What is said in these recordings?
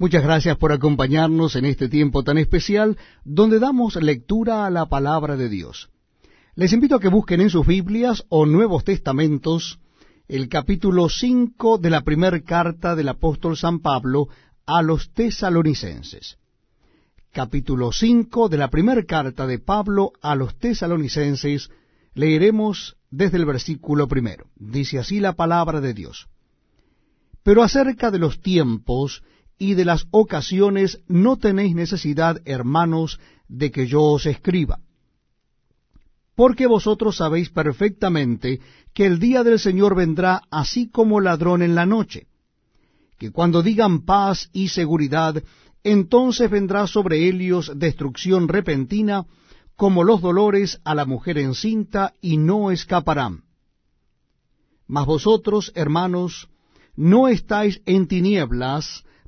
Muchas gracias por acompañarnos en este tiempo tan especial donde damos lectura a la palabra de Dios. Les invito a que busquen en sus Biblias o Nuevos Testamentos el capítulo 5 de la primera carta del apóstol San Pablo a los tesalonicenses. Capítulo 5 de la primera carta de Pablo a los tesalonicenses leeremos desde el versículo primero. Dice así la palabra de Dios. Pero acerca de los tiempos y de las ocasiones no tenéis necesidad, hermanos, de que yo os escriba. Porque vosotros sabéis perfectamente que el día del Señor vendrá así como ladrón en la noche, que cuando digan paz y seguridad, entonces vendrá sobre ellos destrucción repentina, como los dolores a la mujer encinta, y no escaparán. Mas vosotros, hermanos, no estáis en tinieblas,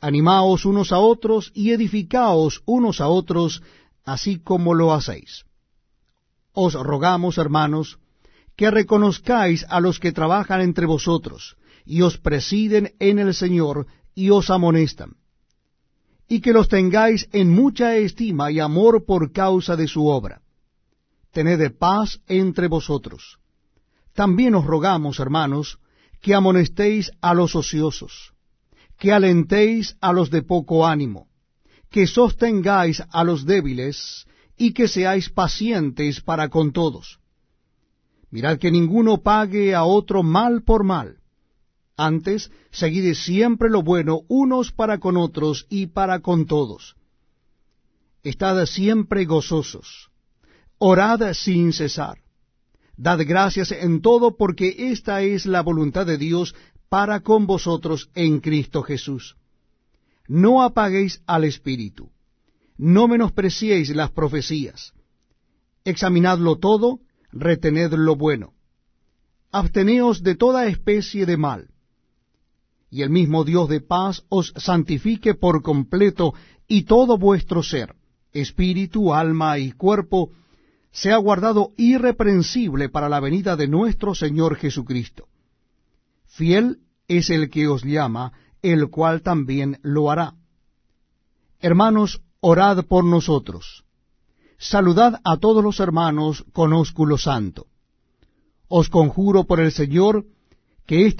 Animaos unos a otros y edificaos unos a otros, así como lo hacéis. Os rogamos, hermanos, que reconozcáis a los que trabajan entre vosotros, y os presiden en el Señor, y os amonestan, y que los tengáis en mucha estima y amor por causa de su obra. Tened paz entre vosotros. También os rogamos, hermanos, que amonestéis a los ociosos que alentéis a los de poco ánimo, que sostengáis a los débiles, y que seáis pacientes para con todos. Mirad que ninguno pague a otro mal por mal. Antes, seguid siempre lo bueno unos para con otros y para con todos. Estad siempre gozosos. Orad sin cesar. Dad gracias en todo porque esta es la voluntad de Dios para con vosotros en Cristo Jesús. No apaguéis al Espíritu, no menospreciéis las profecías. Examinadlo todo, retened lo bueno. Absteneos de toda especie de mal. Y el mismo Dios de paz os santifique por completo y todo vuestro ser, espíritu, alma y cuerpo, sea guardado irreprensible para la venida de nuestro Señor Jesucristo. Fiel es el que os llama, el cual también lo hará. Hermanos, orad por nosotros. Saludad a todos los hermanos con ósculo santo. Os conjuro por el Señor que esta